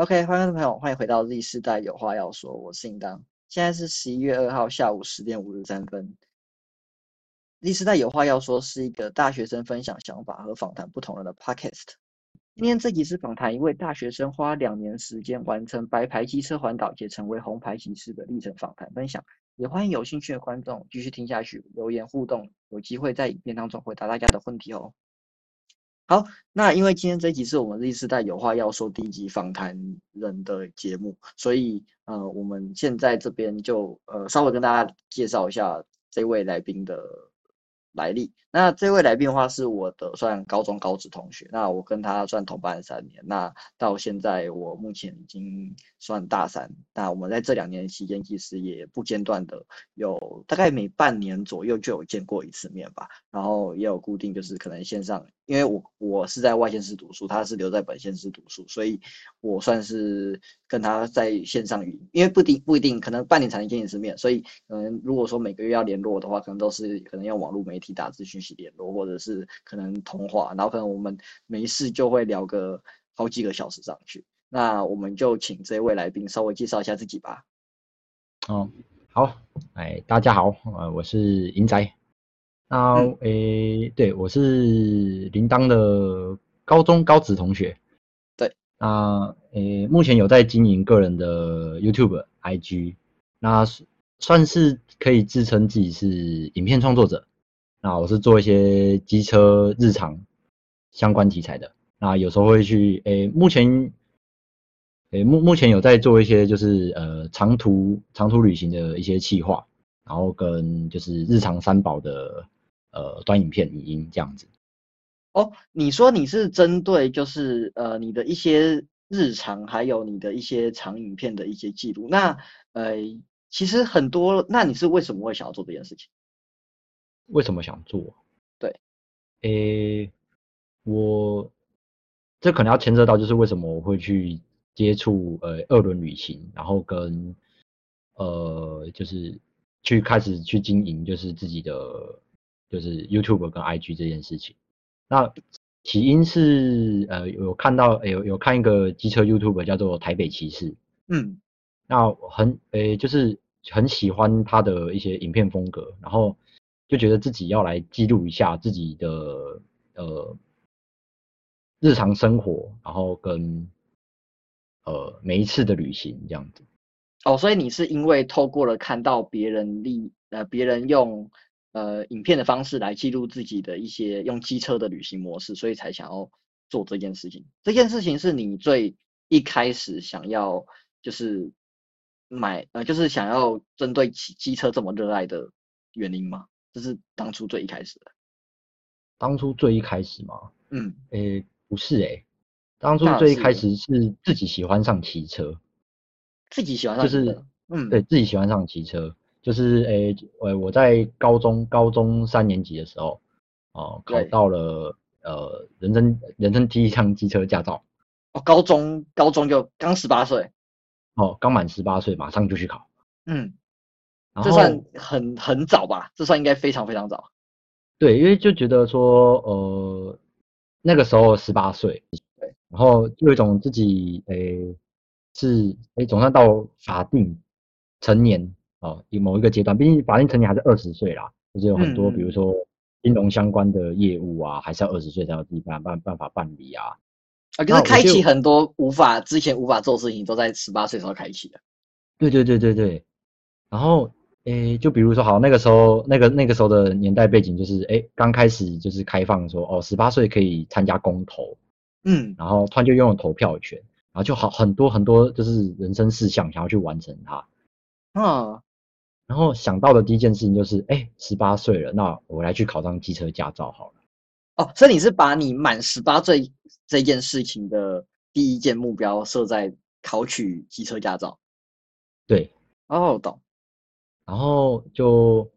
OK，欢迎各位朋友，欢迎回到 Z 世代有话要说，我是应当。现在是十一月二号下午十点五十三分。Z 世代有话要说是一个大学生分享想法和访谈不同人的 Podcast。今天这集是访谈一位大学生花两年时间完成白牌机车环岛，且成为红牌骑士的历程访谈分享。也欢迎有兴趣的观众继续听下去，留言互动，有机会在影片当中回答大家的问题哦。好，那因为今天这一集是我们 Z 世代有话要说第一集访谈人的节目，所以呃，我们现在这边就呃稍微跟大家介绍一下这位来宾的来历。那这位来宾的话是我的算高中高职同学，那我跟他算同班三年，那到现在我目前已经算大三，那我们在这两年期间其实也不间断的有大概每半年左右就有见过一次面吧，然后也有固定就是可能线上。因为我我是在外县市读书，他是留在本县市读书，所以我算是跟他在线上语，因为不定不一定，可能半年才能见一次面，所以可能，如果说每个月要联络的话，可能都是可能用网络媒体打字讯息联络，或者是可能通话，然后可能我们没事就会聊个好几个小时上去。那我们就请这位来宾稍微介绍一下自己吧。哦，好，哎，大家好，呃，我是银仔。那诶，对我是铃铛的高中高职同学。对，那诶，目前有在经营个人的 YouTube、IG，那算是可以自称自己是影片创作者。那我是做一些机车日常相关题材的。那有时候会去诶，目前诶目目前有在做一些就是呃长途长途旅行的一些企划，然后跟就是日常三宝的。呃，短影片、语音这样子。哦，你说你是针对就是呃你的一些日常，还有你的一些长影片的一些记录。那呃，其实很多，那你是为什么会想要做这件事情？为什么想做？对，诶，我这可能要牵涉到就是为什么我会去接触呃二轮旅行，然后跟呃就是去开始去经营就是自己的。就是 YouTube 跟 IG 这件事情，那起因是呃有看到有有看一个机车 YouTube 叫做台北骑士，嗯，那很诶就是很喜欢他的一些影片风格，然后就觉得自己要来记录一下自己的呃日常生活，然后跟呃每一次的旅行这样子。哦，所以你是因为透过了看到别人利呃别人用。呃，影片的方式来记录自己的一些用机车的旅行模式，所以才想要做这件事情。这件事情是你最一开始想要就是买呃，就是想要针对机机车这么热爱的原因吗？这是当初最一开始的。当初最一开始吗？嗯，诶，不是诶，当初最一开始是自己喜欢上骑车，自己喜欢上就是，嗯，对自己喜欢上骑车。就是诶，我我在高中高中三年级的时候，哦，考到了呃人生人生第一张机车驾照。哦，高中高中就刚十八岁。哦，刚满十八岁，马上就去考。嗯，这算很很早吧？这算应该非常非常早。对，因为就觉得说，呃，那个时候十八岁，对，然后就有一种自己诶是诶总算到法定成年。哦，有某一个阶段，毕竟法定成年还是二十岁啦，就是有很多，比如说金融相关的业务啊，还是要二十岁才有自己办办办法办理啊。啊，就是开启很多无法之前无法做事情，都在十八岁时候开启的。对对对对对。然后，诶，就比如说，好，那个时候，那个那个时候的年代背景就是，诶，刚开始就是开放说，哦，十八岁可以参加公投，嗯，然后突然就拥有投票权，然后就好很多很多就是人生事项想要去完成它，啊。然后想到的第一件事情就是，哎，十八岁了，那我来去考张机车驾照好了。哦，所以你是把你满十八岁这件事情的第一件目标设在考取机车驾照？对。哦，懂。然后就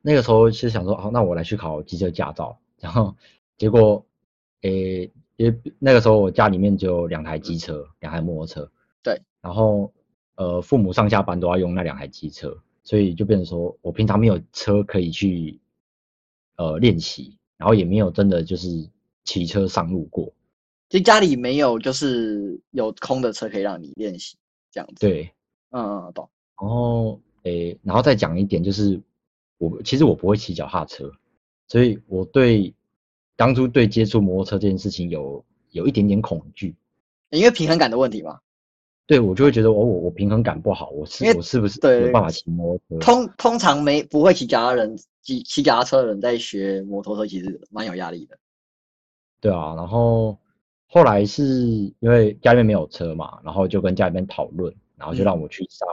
那个时候是想说，好，那我来去考机车驾照。然后结果，诶，因为那个时候我家里面只有两台机车，两台摩托车。对。然后，呃，父母上下班都要用那两台机车。所以就变成说，我平常没有车可以去呃练习，然后也没有真的就是骑车上路过，就家里没有就是有空的车可以让你练习这样子。，对，嗯嗯，懂。然后诶，然后再讲一点就是，我其实我不会骑脚踏车，所以我对当初对接触摩托车这件事情有有一点点恐惧。因为平衡感的问题嘛。对我就会觉得，我，我我平衡感不好，我是我是不是对有办法骑摩托车？通通常没不会骑脚踏人骑骑脚踏车的人在学摩托车，其实蛮有压力的。对啊，然后后来是因为家里面没有车嘛，然后就跟家里面讨论，然后就让嗯我去上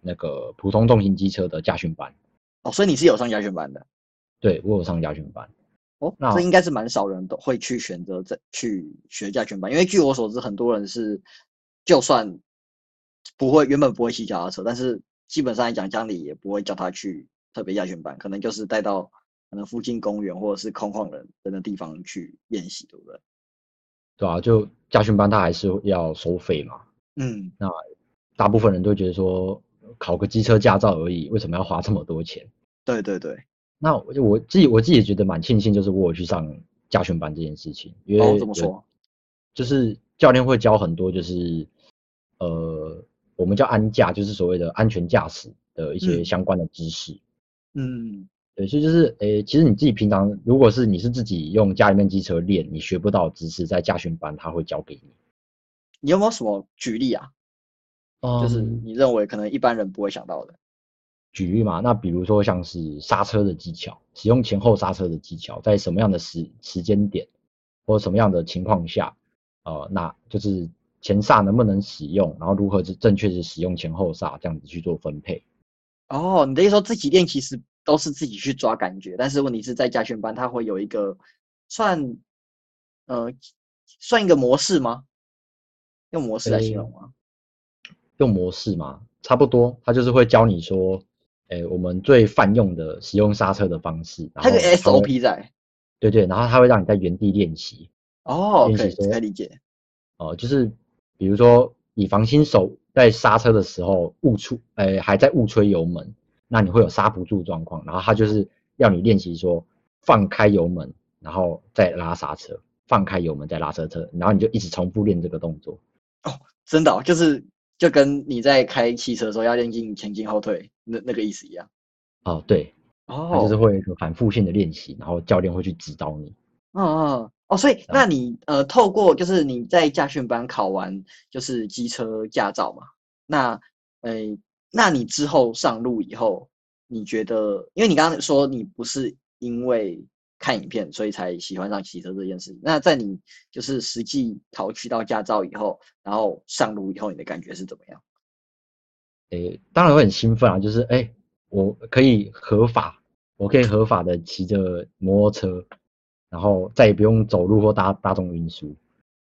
那个普通重型机车的驾训班。哦，所以你是有上驾训班的。对我有上驾训班。哦，那这应该是蛮少人都会去选择在去学驾训班，因为据我所知，很多人是就算不会原本不会骑脚踏车，但是基本上来讲，家里也不会叫他去特别亚训班，可能就是带到可能附近公园或者是空旷人人的地方去练习，对不对？对啊，就驾训班他还是要收费嘛。嗯，那大部分人都会觉得说，考个机车驾照而已，为什么要花这么多钱？对对对。那我就我自己我自己也觉得蛮庆幸，就是我有去上驾训班这件事情，因为哦，怎么有说？就是教练会教很多，就是呃，我们叫安驾，就是所谓的安全驾驶的一些嗯相关的知识。嗯，对，所以就是诶，其实你自己平常如果是你是自己用家里面机车练，你学不到的知识，在驾训班他会教给你。你有没有什么举例啊？就是嗯你认为可能一般人不会想到的。举例嘛，那比如说像是刹车的技巧，使用前后刹车的技巧，在什么样的时时间点或什么样的情况下，呃，那就是前刹能不能使用，然后如何是正确的使用前后刹，这样子去做分配。哦，你的意思说自己练其实都是自己去抓感觉，但是问题是在家训班，它会有一个算呃算一个模式吗？用模式来形容吗？用模式嘛，差不多，他就是会教你说，诶，我们最泛用的使用刹车的方式，然它有 SOP 在。对对，然后他会让你在原地练习，哦，可以理解。哦、就是比如说以防新手在刹车的时候误触，呃，还在误吹油门，那你会有刹不住状况，然后他就是要你练习说放开油门，然后再拉刹车，放开油门再拉刹车，然后你就一直重复练这个动作。哦真的、哦，就是就跟你在开汽车的时候要练进前进后退那那个意思一样。哦，对，哦就是会有一个反复性的练习，然后教练会去指导你。嗯嗯哦，所以那你呃，透过就是你在驾训班考完就是机车驾照嘛，那呃，那你之后上路以后，你觉得，因为你刚刚说你不是因为看影片所以才喜欢上骑车这件事，那在你就是实际考取到驾照以后，然后上路以后，你的感觉是怎么样？诶，当然会很兴奋啊，就是诶，我可以合法，我可以合法的骑着摩托车，然后再也不用走路或搭大众运输，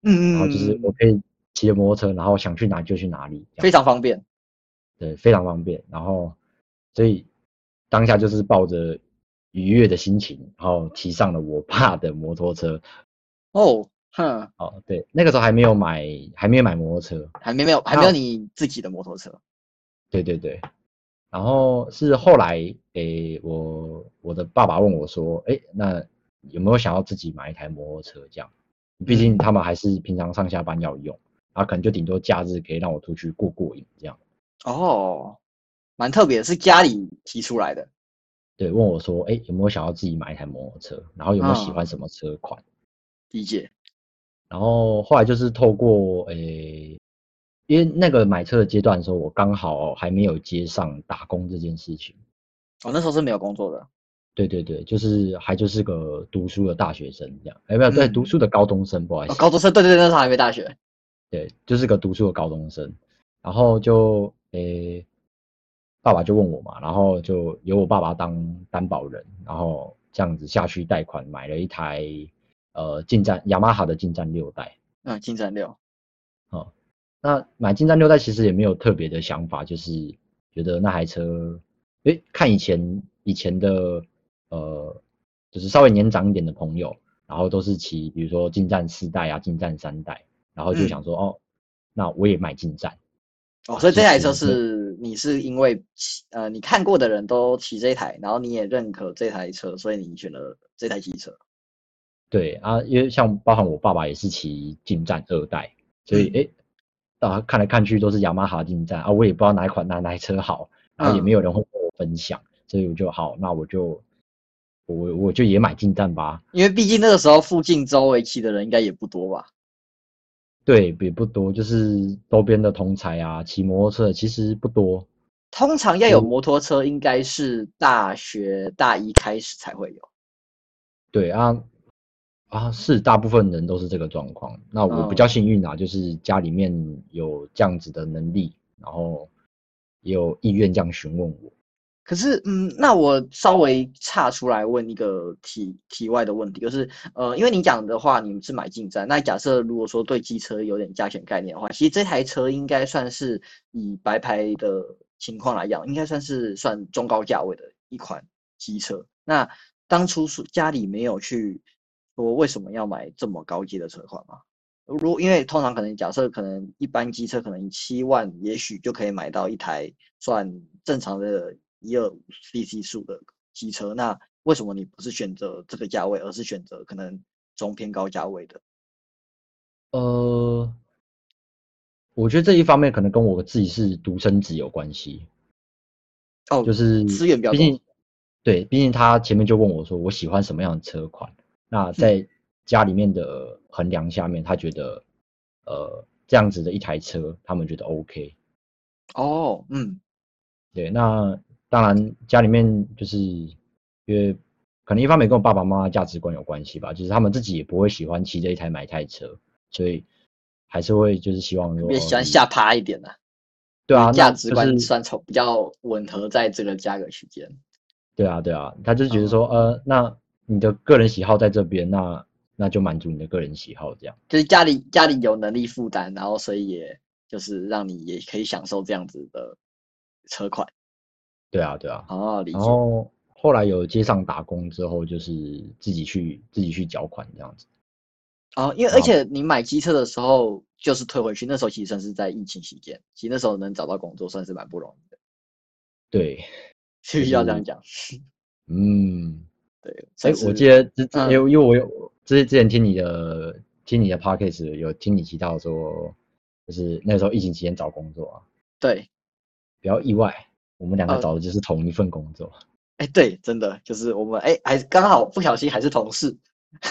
嗯嗯然后就是我可以骑着摩托车，然后想去哪就去哪里，非常方便。对，非常方便。然后，所以当下就是抱着愉悦的心情，然后骑上了我爸的摩托车。哦，哼，哦，对，那个时候还没有买，还没有买摩托车。还没没有还没有你自己的摩托车。对对对，然后是后来，诶，我我的爸爸问我说，诶，那有没有想要自己买一台摩托车？这样，毕竟他们还是平常上下班要用，然后可能就顶多假日可以让我出去过过瘾这样。哦，蛮特别，是家里提出来的。对，问我说，诶，有没有想要自己买一台摩托车？然后有没有喜嗯欢什么车款？理解。然后后来就是透过诶，因为那个买车的阶段的时候，我刚好还没有接上打工这件事情。我、那时候是没有工作的。对对对，就是还就是个读书的大学生这样，哎，没有，对，嗯读书的高中生，不好意哦，思，高中生，对对对，那时候还没大学。对，就是个读书的高中生。然后就诶，爸爸就问我嘛，然后就由我爸爸当担保人，然后这样子下去贷款买了一台呃进站雅马哈的进站六代。嗯，进站六。那买进站六代其实也没有特别的想法，就是觉得那台车，诶，看以前以前的呃，就是稍微年长一点的朋友，然后都是骑，比如说进站四代啊，进站三代，然后就嗯想说，哦，那我也买进站。哦，所以这台车是你是因为骑呃你看过的人都骑这台，然后你也认可这台车，所以你选了这台机车。对啊，因为像包含我爸爸也是骑进站二代，所以嗯诶、啊看来看去都是雅马哈进站啊，我也不知道哪一款哪哪台车好，然后也嗯没有人会跟我分享，所以我就好，那我就我我就也买进站吧。因为毕竟那个时候附近周围骑的人应该也不多吧？对，也不多，就是周边的同才啊，骑摩托车的其实不多。通常要有嗯摩托车，应该是大学大一开始才会有。对啊，啊是大部分人都是这个状况。那我比嗯较幸运啊，就是家里面有这样子的能力，然后也有意愿这样询问我。可是，嗯，那我稍微岔出来问一个题题外的问题，就是，呃，因为你讲的话，你们是买进站，那假设如果说对机车有点价钱概念的话，其实这台车应该算是以白牌的情况来讲，应该算是算中高价位的一款机车。那当初是家里没有去说为什么要买这么高阶的车款吗？如因为通常可能假设可能一般机车可能七万，也许就可以买到一台算正常的一二五 CC 数的机车。那为什么你不是选择这个价位，而是选择可能中偏高价位的？呃，我觉得这一方面可能跟我自己是独生子有关系，哦，就是资源比较多毕竟对，毕竟他前面就问我说我喜欢什么样的车款，那在家里面的衡量下面，他觉得呃这样子的一台车，他们觉得 OK。哦，嗯对，那当然家里面就是因为可能一方面跟我爸爸妈妈价值观有关系吧，就是他们自己也不会喜欢骑这一台买一台车，所以还是会就是希望说喜欢哦下趴一点的、对啊，价值观算从比较吻合在这个价格区间。对啊，对啊，他就是觉得嗯说，呃，那你的个人喜好在这边，那那就满足你的个人喜好这样。就是家里家里有能力负担，然后所以也就是让你也可以享受这样子的车款。对啊，对啊。哦，理然解。后后来有街上打工之后，就是自己去自己去缴款这样子。哦，因为而且你买机车的时候就是退回去，那时候其实算是在疫情期间，其实那时候能找到工作算是蛮不容易的，对，必须要这样讲。嗯，对，哎算，是我记得之因为因为我有之之前听你的听你的 podcast 有听你提到说，就是那时候疫情期间找工作啊，对，比较意外，我们两个呃找的就是同一份工作，哎，对，真的就是我们哎，还刚好不小心还是同事。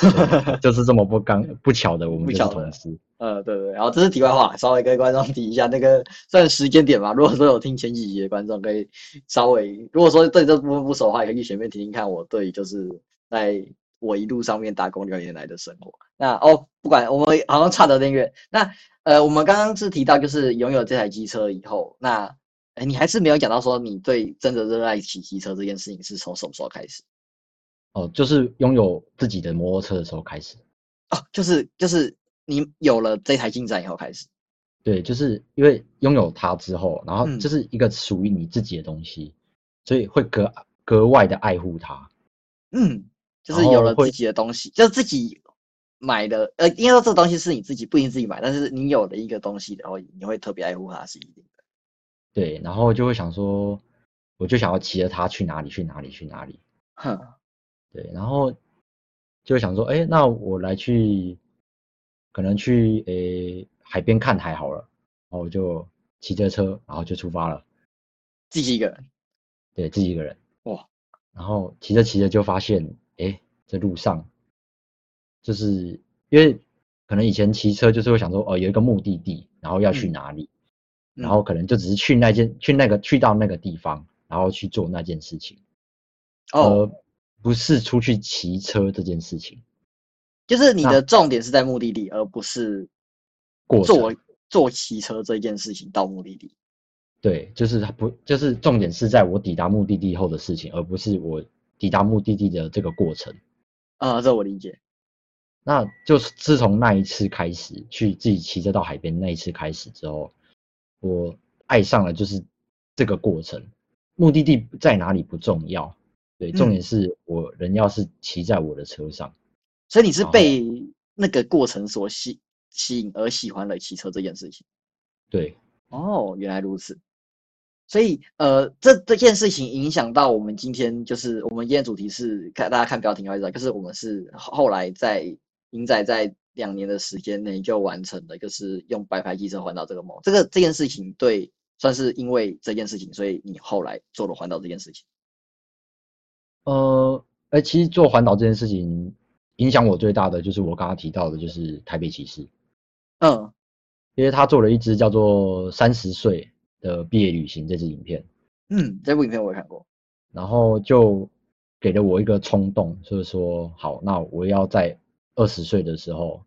对 就是这么不刚不巧的，我们就是不巧同事。呃，对对，然后这是题外话，稍微跟观众提一下，那个算时间点吧。如果说有听前几集的观众，可以稍微，如果说对这部分不熟的话，也可以去前面听听看我对就是在我一路上面打工六年来的生活。那哦，不管我们好像差得有点远。那呃，我们刚刚是提到就是拥有这台机车以后，那哎，你还是没有讲到说你对真的热爱骑机车这件事情是从什么时候开始？哦，就是拥有自己的摩托车的时候开始。哦，就是就是你有了这台进站以后开始。对，就是因为拥有它之后，然后嗯这是一个属于你自己的东西，所以会格格外的爱护它。嗯，就是有了自己的东西，就是自己买的，呃，应该说这个东西是你自己不一定自己买，但是你有了一个东西，然后你会特别爱护它是一定的。对，然后就会想说，我就想要骑着它去哪里去哪里去哪里。哼，对，然后就会想说，哎，那我来去，可能去诶海边看海好了，然后我就骑着车，然后就出发了，自己一个人，对自己一个人。哇，然后骑着骑着就发现，哎，这路上就是因为可能以前骑车就是会想说，哦，有一个目的地，然后要去嗯。哪里，嗯然后可能就只是去那件去那个去到那个地方，然后去做那件事情，哦，而不是出去骑车这件事情。就是你的重点是在目的地，而不是过坐程坐骑车这件事情到目的地。对，就是它不，就是重点是在我抵达目的地后的事情，而不是我抵达目的地的这个过程。啊、这我理解。那就是自从那一次开始，去自己骑车到海边那一次开始之后，我爱上了就是这个过程。目的地在哪里不重要，对，重点嗯是我人要是骑在我的车上。所以你是被那个过程所吸吸引而喜欢了骑车这件事情。对，哦，原来如此。所以呃，这这件事情影响到我们今天，就是我们今天主题是看大家看标题应该知道，就是我们是后来在英仔在两年的时间内就完成了，就是用白牌机车环岛这个梦。这个这件事情对，算是因为这件事情，所以你后来做了环岛这件事情。呃，哎，其实做环岛这件事情影响我最大的就是我刚刚提到的，就是台北骑士。嗯，因为他做了一支叫做《三十岁的毕业旅行》这支影片，嗯，这部影片我也看过，然后就给了我一个冲动，就是说，好，那我要在二十岁的时候，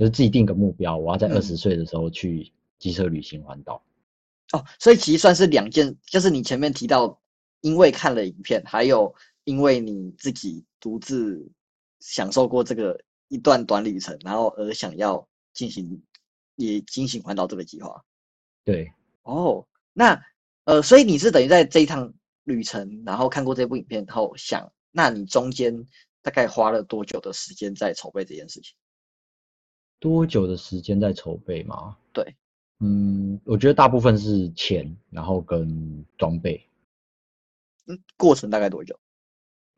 就是自己定个目标，我要在二十岁的时候去机车旅行环岛。哦，所以其实算是两件，就是你前面提到，因为看了影片，还有因为你自己独自享受过这个一段短旅程，然后而想要进行也进行环岛这个计划。对，哦，那呃，所以你是等于在这一趟旅程，然后看过这部影片后想，那你中间大概花了多久的时间在筹备这件事情？多久的时间在筹备吗？对，嗯，我觉得大部分是钱，然后跟装备。嗯，过程大概多久？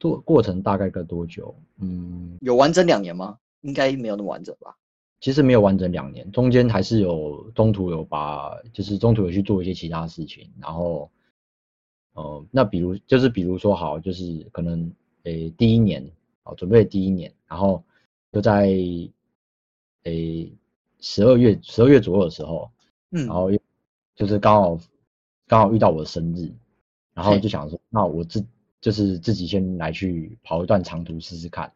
过过程大概个多久？嗯，有完整两年吗？应该没有那么完整吧。其实没有完整两年，中间还是有中途有把，就是中途有去做一些其他事情，然后，呃，那比如就是比如说好，就是可能诶第一年，好准备第一年，然后就在诶十二月十二月左右的时候，嗯，然后就是刚好刚好遇到我的生日，然后就想说，那我自就是自己先来去跑一段长途试试看，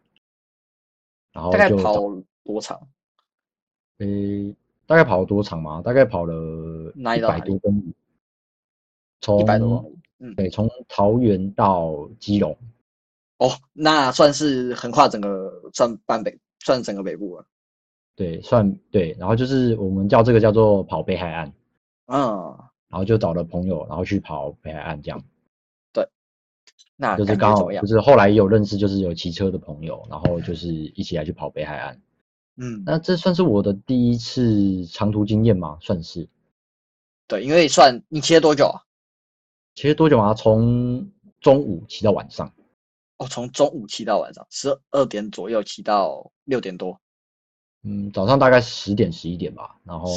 然后大概就跑多长？诶，大概跑了多长嘛？大概跑了一百多公里，从一百多公里。嗯，对，从桃园到基隆，哦，那算是横跨整个算半北，算整个北部了。对，算对，然后就是我们叫这个叫做跑北海岸，嗯，然后就找了朋友，然后去跑北海岸，这样对那就是刚好就？是后来也有认识，就是有骑车的朋友，然后就是一起来去跑北海岸。嗯，那这算是我的第一次长途经验吗？算是。对，因为算你骑了多久啊？骑了多久啊？从中午骑到晚上。哦，从中午骑到晚上十二点左右骑到六点多。嗯，早上大概十点十一点吧，然后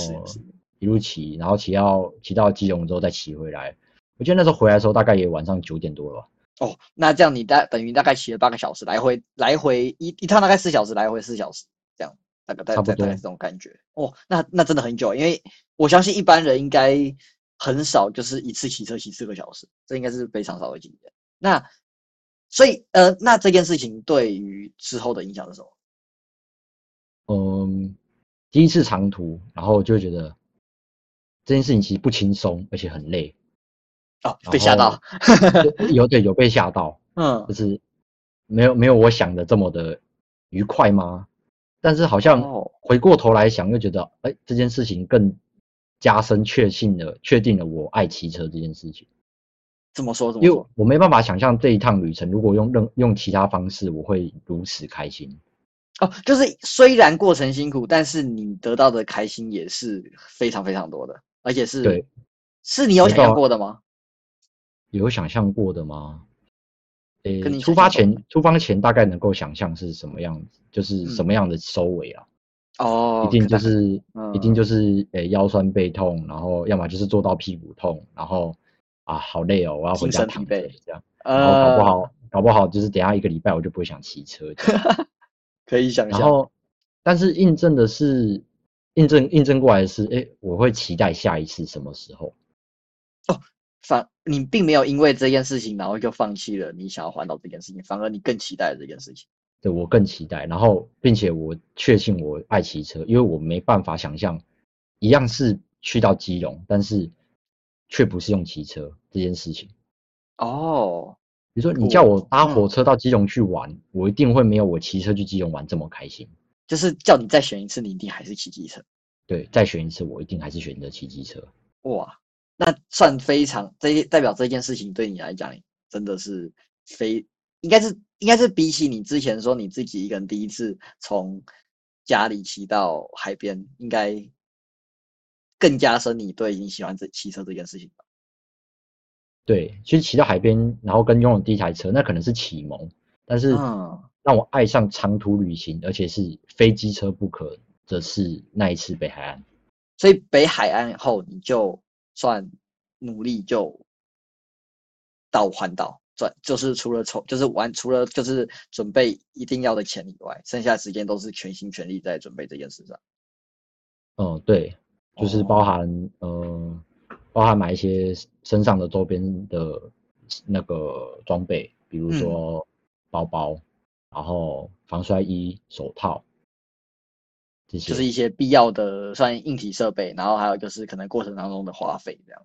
一路骑，然后骑到骑到基隆之后再骑回来。我记得那时候回来的时候大概也晚上九点多了吧。哦，那这样你大等于大概骑了八个小时，来回来回一一趟大概四小时，来回四小时，这样大概大概大概是这种感觉。哦，那那真的很久，因为我相信一般人应该很少就是一次骑车骑四个小时，这应该是非常少的经验。那所以呃，那这件事情对于之后的影响是什么？嗯，第一次长途，然后就觉得这件事情其实不轻松，而且很累。哦，被吓到后。有对有被吓到，嗯就，是没有没有我想的这么的愉快吗？但是好像哦回过头来想，又觉得哎、这件事情更加深确信了确定了我爱骑车这件事情。怎么说？怎么因为？我没办法想象这一趟旅程，如果用任用其他方式，我会如此开心。哦，就是虽然过程辛苦，但是你得到的开心也是非常非常多的，而且是对，是你有想象过的吗？有想象过的吗？诶、出发前出发前大概能够想象是什么样子，就是什么样的收尾啊？哦，一定就是、一定嗯就是诶、腰酸背痛，然后要么就是坐到屁股痛，然后啊好累哦，我要回精家躺这样，然后搞不呃，好搞不好就是等一下一个礼拜我就不会想骑车。可以想象。然后，但是印证的是，印证印证过来的是，哎，我会期待下一次什么时候？哦反你并没有因为这件事情，然后就放弃了你想要环岛这件事情，反而你更期待这件事情。对我更期待，然后并且我确信我爱骑车，因为我没办法想象，一样是去到基隆，但是却不是用骑车这件事情。哦，比如说你叫我搭嗯火车到基隆去玩，我一定会没有我骑车去基隆玩这么开心。就是叫你再选一次，你一定还是骑机车。对，再选一次，我一定还是选择骑机车。哇，那算非常这代表这件事情对你来讲真的是非应该是应该是比起你之前说你自己一个人第一次从家里骑到海边，应该更加深你对你喜欢这骑车这件事情吧？对，其实骑到海边，然后跟拥有第一台车，那可能是启蒙，但是嗯，让我爱上长途旅行，而且是非机车不可的是那一次北海岸。所以北海岸后你就算努力就到环岛转，就是除了筹，就是玩，除了就是准备一定要的钱以外，剩下时间都是全心全力在准备这件事上。嗯，对，就是哦包含、呃，包含买一些身上的周边的那个装备，比如嗯说包包，然后防摔衣、手套这些。就是一些必要的算硬体设备，然后还有就是可能过程当中的花费这样。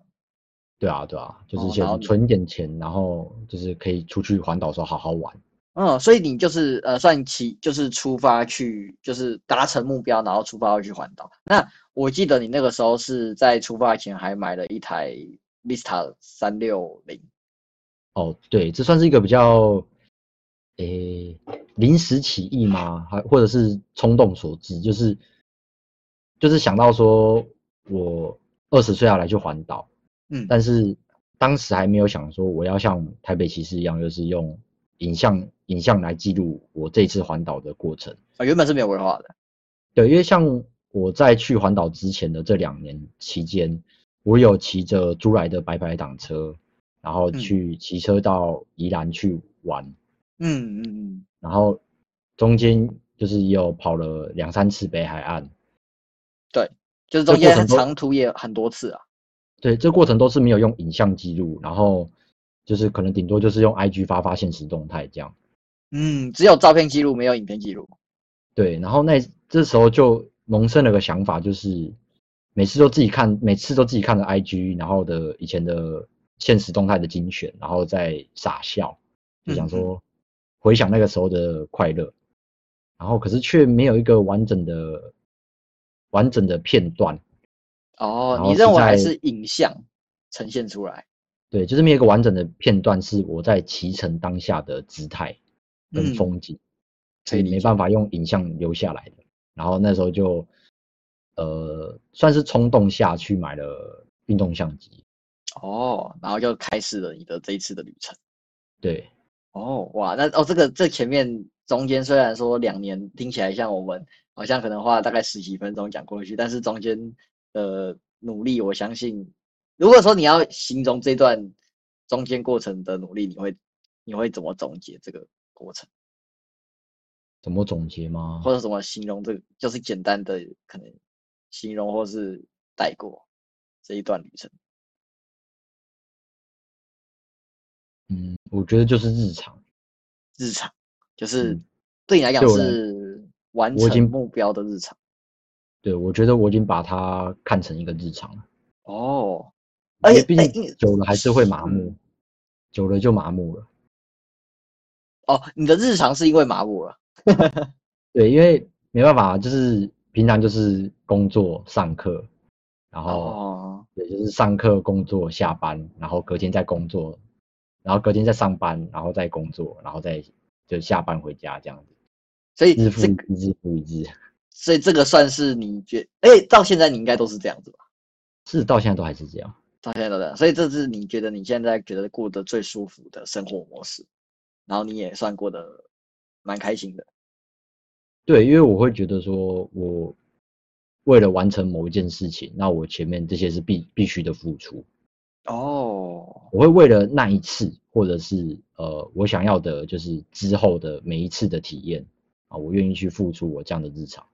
对啊，对啊，就是哦然后你先存一点钱，然后就是可以出去环岛的时候好好玩。嗯，所以你就是呃，算起就是出发去，就是达成目标，然后出发要去环岛。那我记得你那个时候是在出发前还买了一台 Vista 三六零。哦，对，这算是一个比较，诶，临时起意吗？还或者是冲动所致？就是就是想到说我二十岁要来去环岛，嗯，但是当时还没有想说我要像台北骑士一样，就是用影像影像来记录我这次环岛的过程。啊，原本是没有规划的。对，因为像我在去环岛之前的这两年期间，我有骑着租来的白牌挡车，然后嗯去骑车到宜兰去玩，嗯嗯嗯，然后中间就是也有跑了两三次北海岸。对就是中间长途也很多次啊。对，这过程都是没有用影像记录，然后就是可能顶多就是用 IG 发发现实动态这样。嗯，只有照片记录，没有影片记录。对，然后那这时候就萌生了个想法，就是每次都自己看，每次都自己看着 IG，然后的以前的现实动态的精选，然后再傻笑，就想嗯说回想那个时候的快乐，然后可是却没有一个完整的完整的片段，哦你认为还是影像呈现出来？对，就是没有一个完整的片段是我在骑乘当下的姿态跟嗯风景，所以没办法用影像留下来的。然后那时候就呃算是冲动下去买了运动相机，哦，然后就开始了你的这一次的旅程。对，哦，哇，那哦，这个这前面中间虽然说两年听起来像我们好像可能花了大概十几分钟讲过去，但是中间的努力，我相信，如果说你要形容这段中间过程的努力，你会你会怎么总结这个过程，怎么总结吗？或者怎么形容这个，就是简单的可能形容或是带过这一段旅程。嗯，我觉得就是日常，日常，就是嗯对你来讲是完成目标的日常。对我觉得我已经把它看成一个日常了，哦，而且毕竟久了还是会麻木嗯，久了就麻木了。哦，你的日常是因为麻木了。对，因为没办法，就是平常就是工作、上课，然后哦，对，就是上课、工作、下班，然后隔天再工作，然后隔天再上班，然后再工作，然后再就下班回家这样子，所以日复一日，日复一日，所以这个算是你觉，哎，到现在你应该都是这样子吧？是到现在都还是这样。到现在都这样，所以这是你觉得你现在觉得过得最舒服的生活模式，然后你也算过得蛮开心的。对，因为我会觉得说，我为了完成某一件事情，那我前面这些是必必须的付出，哦，我会为了那一次，或者是呃我想要的，就是之后的每一次的体验啊，我愿意去付出我这样的日常。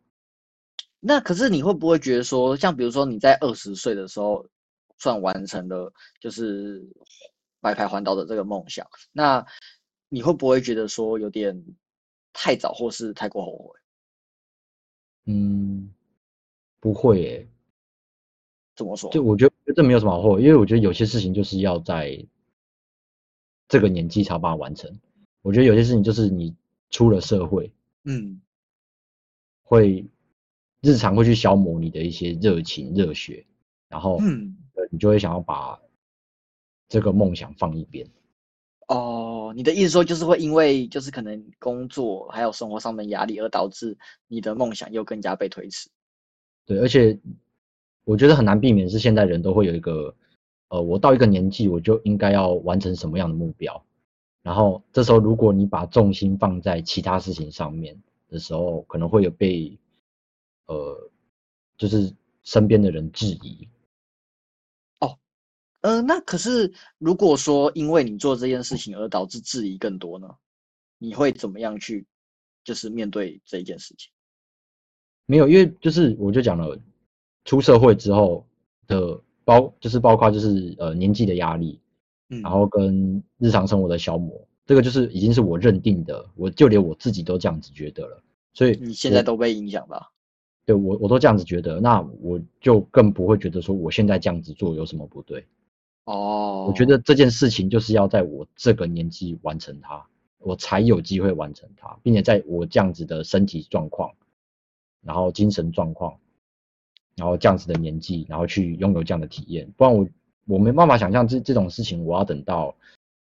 那可是你会不会觉得说，像比如说你在二十岁的时候，算完成了就是白牌环岛的这个梦想，那你会不会觉得说有点太早，或是太过后悔？嗯，不会耶，怎么说？就我觉得这没有什么好后悔，因为我觉得有些事情就是要在这个年纪才把它完成。我觉得有些事情就是你出了社会，嗯，会日常会去消磨你的一些热情、热血，然后嗯，呃你就会想要把这个梦想放一边。哦，你的意思说就是会因为就是可能工作还有生活上的压力，而导致你的梦想又更加被推迟。对，而且我觉得很难避免是现在人都会有一个呃，我到一个年纪，我就应该要完成什么样的目标。然后这时候，如果你把重心放在其他事情上面的时候，可能会有被呃，就是身边的人质疑。哦，呃，那可是如果说因为你做这件事情而导致质疑更多呢，你会怎么样去就是面对这一件事情？没有，因为就是我就讲了，出社会之后的包就是包括就是呃年纪的压力。然后跟日常生活的消磨，这个就是已经是我认定的，我就连我自己都这样子觉得了。所以你现在都被影响了？对我我都这样子觉得，那我就更不会觉得说我现在这样子做有什么不对。哦，我觉得这件事情就是要在我这个年纪完成它，我才有机会完成它，并且在我这样子的身体状况，然后精神状况，然后这样子的年纪，然后去拥有这样的体验，不然我。我没办法想象这这种事情，我要等到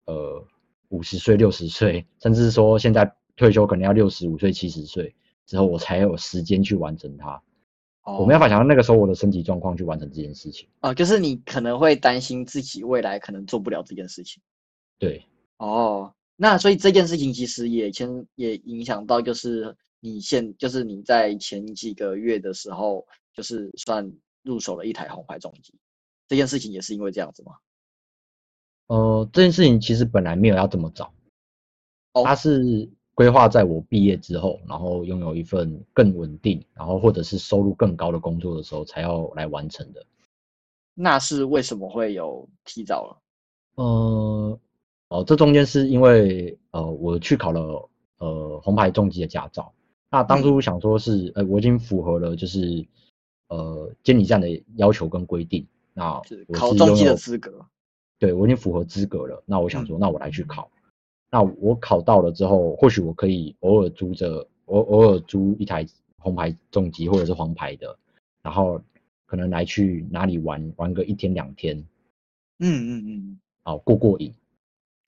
呃五十岁、六十岁，甚至说现在退休可能要六十五岁、七十岁之后，我才有时间去完成它。我没办法想象那个时候我的身体状况去完成这件事情。哦，就是你可能会担心自己未来可能做不了这件事情。对。哦，那所以这件事情其实也牵也影响到，就是你现就是你在前几个月的时候，就是算入手了一台红牌重机。这件事情也是因为这样子吗？呃，这件事情其实本来没有要这么早，它是规划在我毕业之后，然后拥有一份更稳定，然后或者是收入更高的工作的时候才要来完成的。那是为什么会有提早了？呃，哦，这中间是因为呃，我去考了呃红牌重机的驾照。那当初想说是，呃，我已经符合了就是呃监理站的要求跟规定。那考中级的资格，对我已经符合资格了。那我想说，那我来去考。那我考到了之后，或许我可以偶尔租着，偶偶尔租一台红牌重机或者是黄牌的，然后可能来去哪里玩玩个一天两天。嗯嗯嗯。好，过过瘾。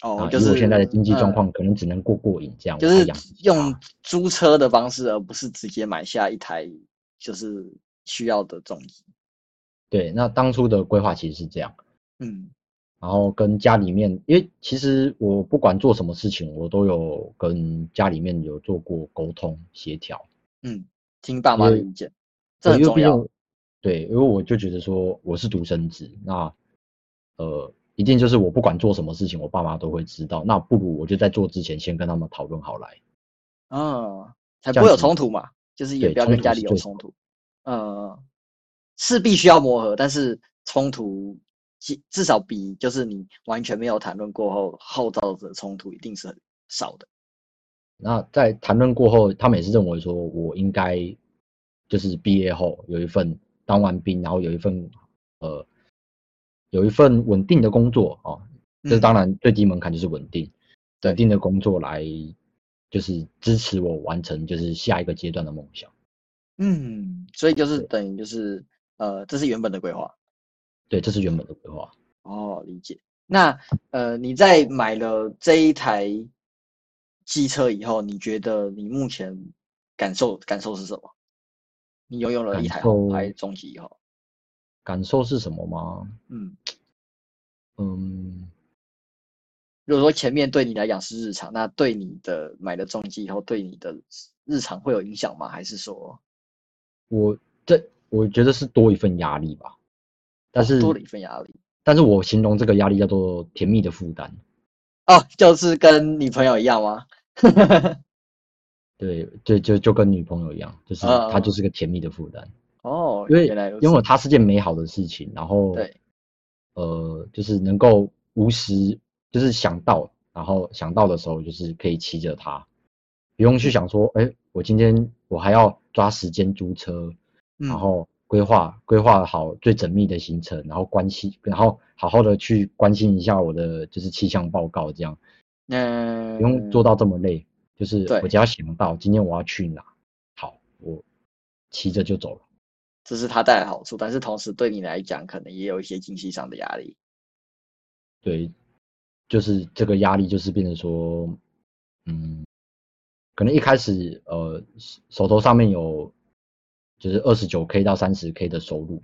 哦，就是我现在的经济状况可能只能过过瘾这样。就是用租车的方式，而不是直接买下一台就是需要的重机。对，那当初的规划其实是这样，嗯，然后跟家里面，因为其实我不管做什么事情，我都有跟家里面有做过沟通协调，嗯，听爸妈的意见，这很重要。对，因为我就觉得说我是独生子，那呃，一定就是我不管做什么事情，我爸妈都会知道，那不如我就在做之前先跟他们讨论好来，嗯，才不会有冲突嘛，就是也不要跟家里有冲突，嗯。是必须要磨合，但是冲突至至少比就是你完全没有谈论过后后造的冲突一定是很少的。那在谈论过后，他们也是认为说我应该就是毕业后有一份当完兵，然后有一份呃有一份稳定的工作啊，这当然最低门槛就是稳定，稳定的工作来就是支持我完成就是下一个阶段的梦想。嗯，所以就是等于就是。呃，这是原本的规划，对，这是原本的规划。哦，理解。那呃，你在买了这一台机车以后，你觉得你目前感受感受是什么？你拥有了一台红牌中级以后，感受是什么吗？嗯嗯，如果说前面对你来讲是日常，那对你的买了重机以后，对你的日常会有影响吗？还是说，我这？我觉得是多一份压力吧，但是多了一份压力，但是我形容这个压力叫做甜蜜的负担。哦，就是跟女朋友一样吗？对，就就就跟女朋友一样，就是她就是个甜蜜的负担。哦，因为因为它是件美好的事情，然后对，呃，就是能够无时就是想到，然后想到的时候就是可以骑着它，不用去想说，哎，我今天我还要抓时间租车。然后规划规划好最缜密的行程，然后关心，然后好好的去关心一下我的就是气象报告，这样，嗯，不用做到这么累，就是我只要想到今天我要去哪，好，我骑着就走了，这是它带来好处，但是同时对你来讲，可能也有一些经济上的压力。对，就是这个压力就是变成说，嗯，可能一开始呃手头上面有。就是二十九 k 到三十 k 的收入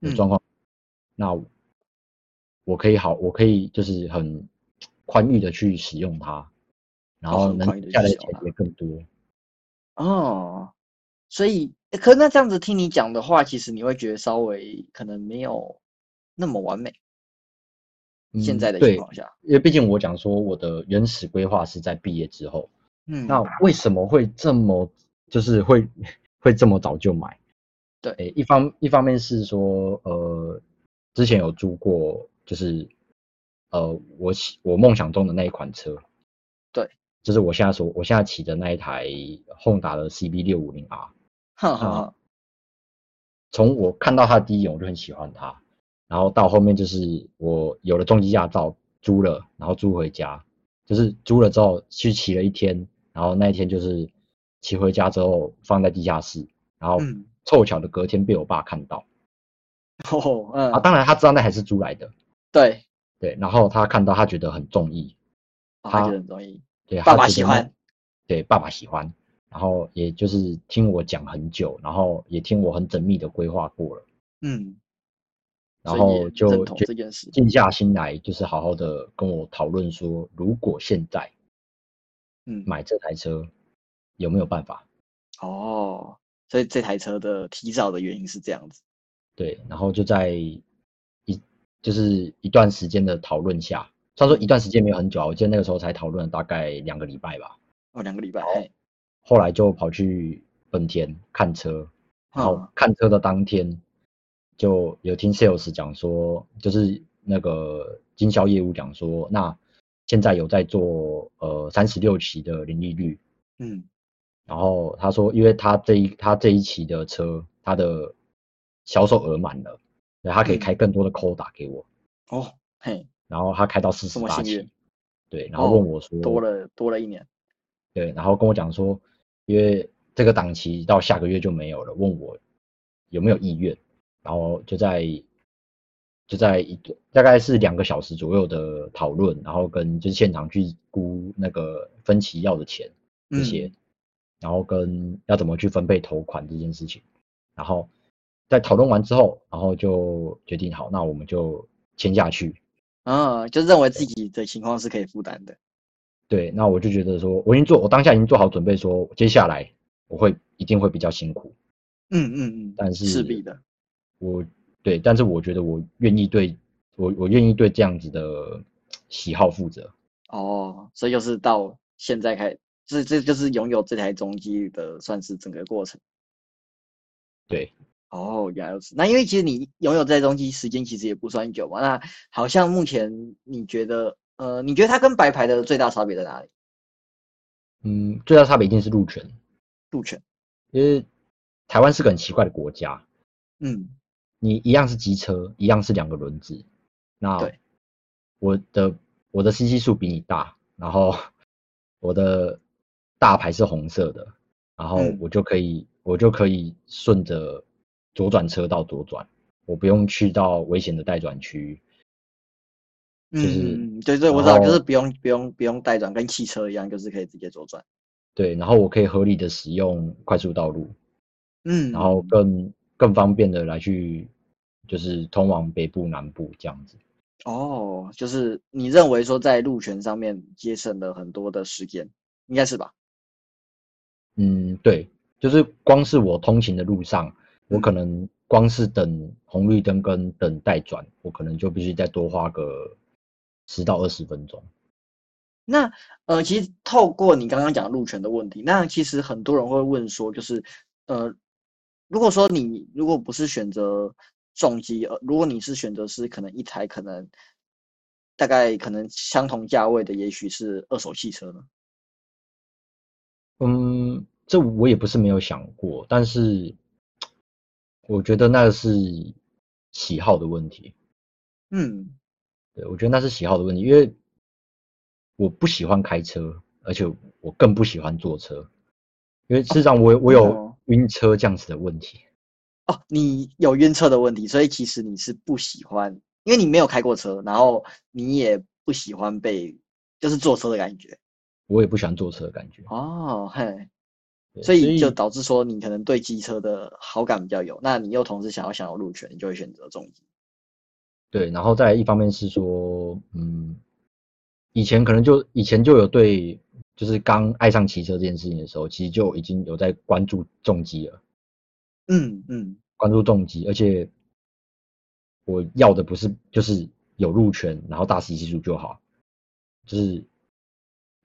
的状况，那我可以好，我可以就是很宽裕的去使用它，然后能下来的钱也更多。哦，所以，诶可那这样子听你讲的话，其实你会觉得稍微可能没有那么完美。现嗯在的情况下，因为毕竟我讲说我的原始规划是在毕业之后，嗯，那为什么会这么就是会会这么早就买？对。诶，一方一方面是说，呃，之前有租过，就是呃，我我梦想中的那一款车，对，就是我现在所我现在骑的那一台 Honda 的 CB 六五零 R，哈哈哈，从我看到它的第一眼我就很喜欢它，然后到后面就是我有了重机驾照，租了，然后租回家，就是租了之后去骑了一天，然后那一天就是骑回家之后放在地下室，然后嗯，凑巧的隔天被我爸看到，哦，嗯，啊，当然他知道那还是租来的，对，对，然后他看到他觉得很中意，哦他他觉得很中意，对，爸爸喜欢，对，爸爸喜欢，然后也就是听我讲很久，然后也听我很缜密的规划过了。嗯，然后就静下心来，就是好好的跟我讨论说，如果现在嗯，买这台车有没有办法？哦，所以这台车的提早的原因是这样子，对，然后就在一就是一段时间的讨论下，虽然说一段时间没有很久啊，我记得那个时候才讨论了大概两个礼拜吧。哦，两个礼拜，后来就跑去本田看车，然后嗯看车的当天就有听 sales 讲说，就是那个经销业务讲说，那现在有在做呃三十六期的零利率，嗯，然后他说，因为他这一他这一期的车，他的销售额满了，所以他可以嗯。开更多的 quota 给我，哦，嘿，然后他开到四十八期，对，然后哦问我说，多了多了一年，对，然后跟我讲说，因为这个档期到下个月就没有了，问我有没有意愿，然后就在就在一个大概是两个小时左右的讨论，然后跟就是现场去估那个分期要的钱这些，嗯然后跟要怎么去分配头款这件事情，然后在讨论完之后，然后就决定好，那我们就签下去，啊，就认为自己的情况是可以负担的，对，那我就觉得说，我已经做，我当下已经做好准备，说接下来我会一定会比较辛苦，嗯嗯嗯，但是势必的，我对，但是我觉得我愿意对我我愿意对这样子的喜好负责。哦，所以就是到现在开，这这就是拥有这台中机的算是整个过程。对，哦，原来如此。那因为其实你拥有这台中机时间其实也不算久嘛，那好像目前你觉得，呃，你觉得它跟白牌的最大差别在哪里？嗯，最大差别一定是路权，路权，因为台湾是个很奇怪的国家，嗯，你一样是机车，一样是两个轮子，那对我的我的 CC 数比你大，然后 我的大牌是红色的，然后嗯我就可以、我就可以顺着左转车道左转，我不用去到危险的待转区，嗯，对对，我知道，就是不用不用不用待转，跟汽车一样，就是可以直接左转。对，然后我可以合理的使用快速道路，嗯，然后更更方便的来去就是通往北部南部这样子。哦，就是你认为说在路权上面节省了很多的时间，应该是吧？嗯，对，就是光是我通勤的路上，我嗯可能光是等红绿灯跟等待转，我可能就必须再多花个十到二十分钟。那呃，其实透过你刚刚讲路权的问题，那其实很多人会问说，就是呃，如果说你如果不是选择重机，呃，如果你是选择是可能一台可能大概可能相同价位的，也许是二手汽车呢？嗯，这我也不是没有想过，但是我觉得那个是喜好的问题。嗯，对，我觉得那是喜好的问题，因为我不喜欢开车，而且我更不喜欢坐车，因为事实上我有我有哦晕车这样子的问题。哦，你有晕车的问题，所以其实你是不喜欢，因为你没有开过车，然后你也不喜欢被就是坐车的感觉。我也不喜欢坐车的感觉，哦，嘿，所以就导致说你可能对机车的好感比较有，那你又同时想要享有路权，你就会选择重机。对，然后再一方面是说，嗯，以前可能就以前就有对，就是刚爱上骑车这件事情的时候，其实就已经有在关注重机了。嗯嗯，关注重机，而且我要的不是就是有路权，然后大师技术就好，就是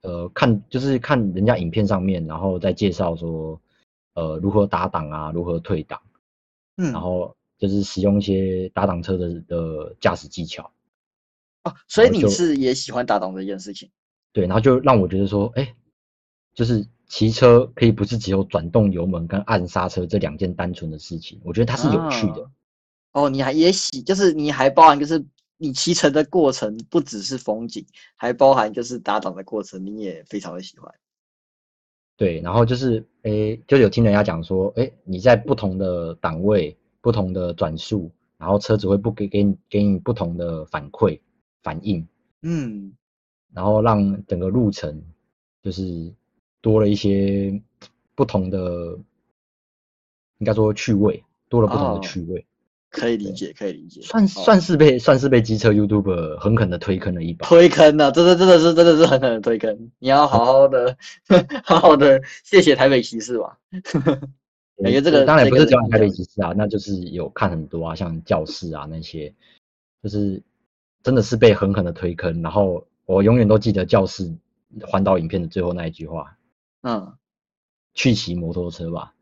呃看就是看人家影片上面，然后再介绍说呃如何打档啊，如何退档，嗯，然后就是使用一些打档车的的驾驶技巧。哦，所以你是也喜欢打档这件事情。对，然后就让我觉得说，哎，就是骑车可以不是只有转动油门跟按刹车这两件单纯的事情，我觉得它是有趣的。啊哦，你还也喜，就是你还包含就是你骑乘的过程不只是风景，还包含就是打档的过程，你也非常的喜欢。对，然后就是诶，就有听人家讲说，诶，你在不同的档位、不同的转速，然后车子会不给给你给你不同的反馈反应，嗯，然后让整个路程就是多了一些不同的，应该说趣味，多了不同的哦趣味，对可以理解，可以理解。算哦算是被算是被机车 YouTuber 狠狠的推坑了一把。推坑了，真的真的是真的是狠狠的推坑。你要好好的 好好的谢谢台北骑士吧。感觉这个当然不是只有台北骑士啊，那就是有看很多啊，像教室啊那些，就是真的是被狠狠的推坑。然后我永远都记得教室环岛影片的最后那一句话：嗯，去骑摩托车吧。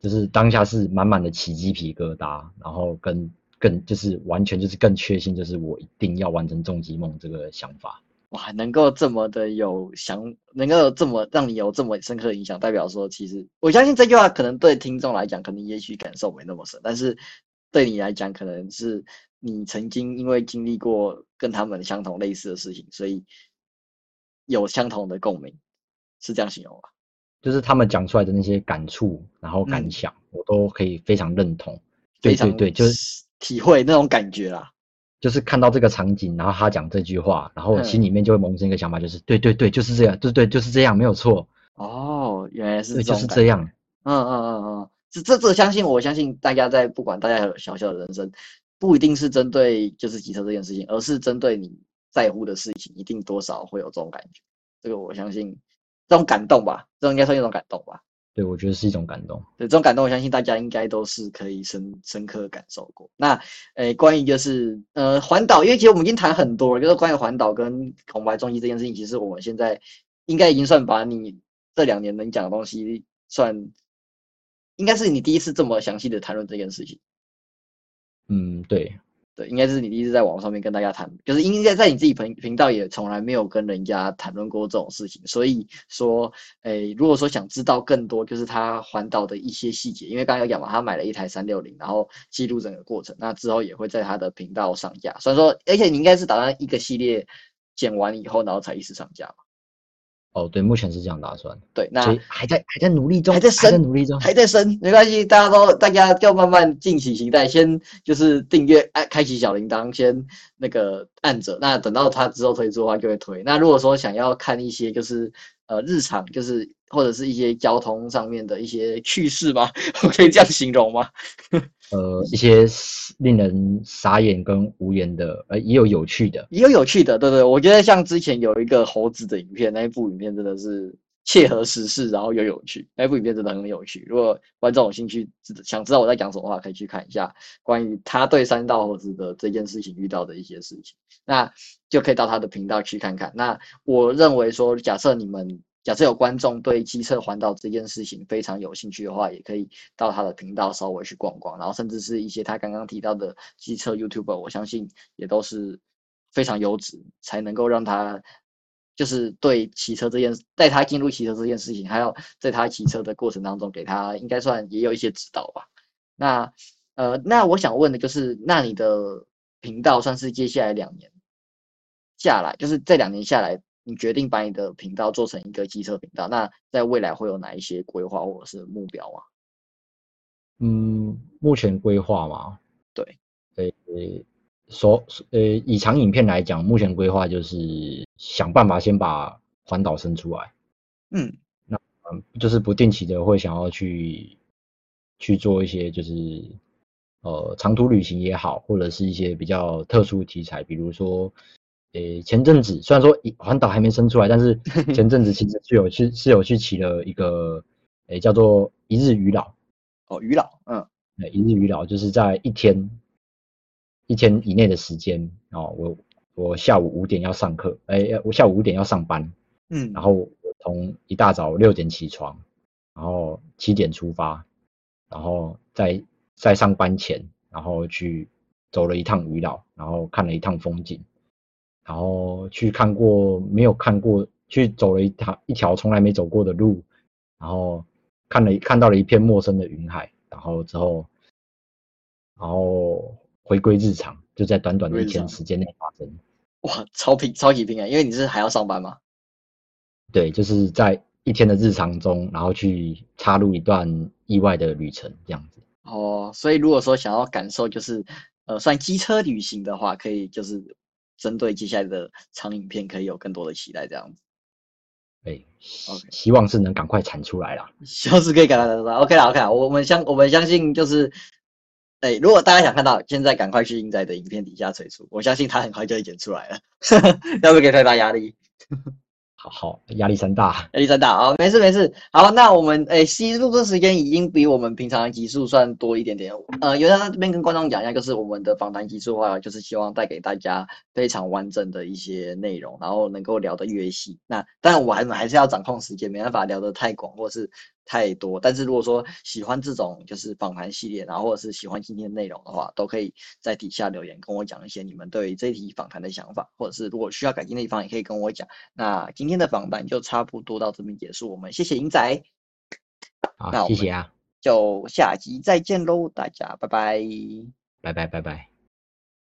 就是当下是满满的起鸡皮疙瘩，然后跟更就是完全就是更确信，就是我一定要完成终极梦这个想法。哇，能够这么的有想，能够这么让你有这么深刻的影响，代表说其实我相信这句话可能对听众来讲，可能也许感受没那么深，但是对你来讲，可能是你曾经因为经历过跟他们相同类似的事情，所以有相同的共鸣，是这样形容吧？就是他们讲出来的那些感触，然后感嗯想，我都可以非常认同。对对对，就是体会那种感觉啦。就是看到这个场景，然后他讲这句话，然后心里面就会萌生一个想法，就是对对对，就是这样，对对就是这样，没有错，哦，原来是。就是这样。嗯嗯嗯嗯，这这这相信我相信大家在不管大家有小小的人生，不一定是针对就是骑车这件事情，而是针对你在乎的事情，一定多少会有这种感觉。这个我相信这种感动吧，这种应该算一种感动吧。对，我觉得是一种感动。对这种感动，我相信大家应该都是可以深深刻感受过。那，诶，关于就是呃环岛，因为其实我们已经谈很多了，就是关于环岛跟红白中医这件事情，其实我们现在应该已经算把你这两年能讲的东西算，应该是你第一次这么详细的谈论这件事情。嗯，对，对，应该是你第一次在网上面跟大家谈，就是应该在你自己频频道也从来没有跟人家谈论过这种事情，所以说，诶，如果说想知道更多，就是他环岛的一些细节，因为刚刚有讲嘛，他买了一台三六零，然后记录整个过程，那之后也会在他的频道上架。虽然说，而且你应该是打算一个系列剪完以后，然后才一次上架嘛？哦，对，目前是这样打算，对，那还在还在努力中，还在生努力中。还在升，没关系，大家都大家就慢慢敬请期待，先就是订阅，按开启小铃铛，先那个按着，那等到它之后推出的话就会推。那如果说想要看一些就是呃日常，就是或者是一些交通上面的一些趣事吧？我可以这样形容吗？呃，一些令人傻眼跟无言的，呃，也有有趣的。也有有趣的，对对，我觉得像之前有一个猴子的影片，那一部影片真的是切合时事，然后又有趣，那部影片真的很有趣。如果观众有兴趣，想知道我在讲什么话，可以去看一下关于他对三道猴子的这件事情遇到的一些事情，那就可以到他的频道去看看。那我认为说，假设你们假设有观众对机车环岛这件事情非常有兴趣的话，也可以到他的频道稍微去逛逛，然后甚至是一些他刚刚提到的机车 YouTuber，我相信也都是非常优质，才能够让他就是对骑车这件，带他进入骑车这件事情，还有在他骑车的过程当中，给他应该算也有一些指导吧。那呃，那我想问的就是，那你的频道算是接下来两年下来，就是这两年下来，你决定把你的频道做成一个机车频道，那在未来会有哪一些规划或者是目标吗？嗯，目前规划嘛，对，呃，所呃以长影片来讲，目前规划就是想办法先把环岛生出来，嗯。嗯，就是不定期的会想要去去做一些就是呃长途旅行也好，或者是一些比较特殊题材，比如说，诶前阵子虽然说环岛还没生出来，但是 前阵子其实是有去是有去骑了一个诶叫做一日渔老。哦，渔老，嗯，一日渔老就是在一天一天以内的时间哦，我我下午五点要上课，哎，我下午五点要上班，嗯，然后我从一大早六点起床，然后七点出发，然后在在上班前，然后去走了一趟渔老，然后看了一趟风景，然后去看过没有看过，去走了一条一条从来没走过的路，然后。看了看到了一片陌生的云海，然后之后，然后回归日常，就在短短的一天时间内发生。哇，超平超级平啊！因为你是还要上班吗？对，就是在一天的日常中，然后去插入一段意外的旅程，这样子。哦，所以如果说想要感受就是呃算机车旅行的话，可以就是针对接下来的长影片，可以有更多的期待，这样子。哎希望是能赶快产出来啦。希望是可以赶快产出来。OK 啦，OK 啦，我们相我们相信就是，哎，如果大家想看到，现在赶快去英仔的影片底下催促，我相信他很快就会剪出来了。要不给太大压力？好，压力山大，压力山大啊，没事没事。好，那我们诶，吸录制时间已经比我们平常的集数算多一点点。呃，有在这边跟观众讲一下，就是我们的访谈集数的话，就是希望带给大家非常完整的一些内容，然后能够聊得越细。那但，我还还是要掌控时间，没办法聊得太广，或是。太多，但是如果说喜欢这种就是访谈系列，然后或者是喜欢今天的内容的话，都可以在底下留言跟我讲一些你们对这题访谈的想法，或者是如果需要改进的地方，也可以跟我讲。那今天的访谈就差不多到这边结束，我们谢谢英仔，好，谢谢啊，就下集再见喽，大家拜拜，拜拜拜拜。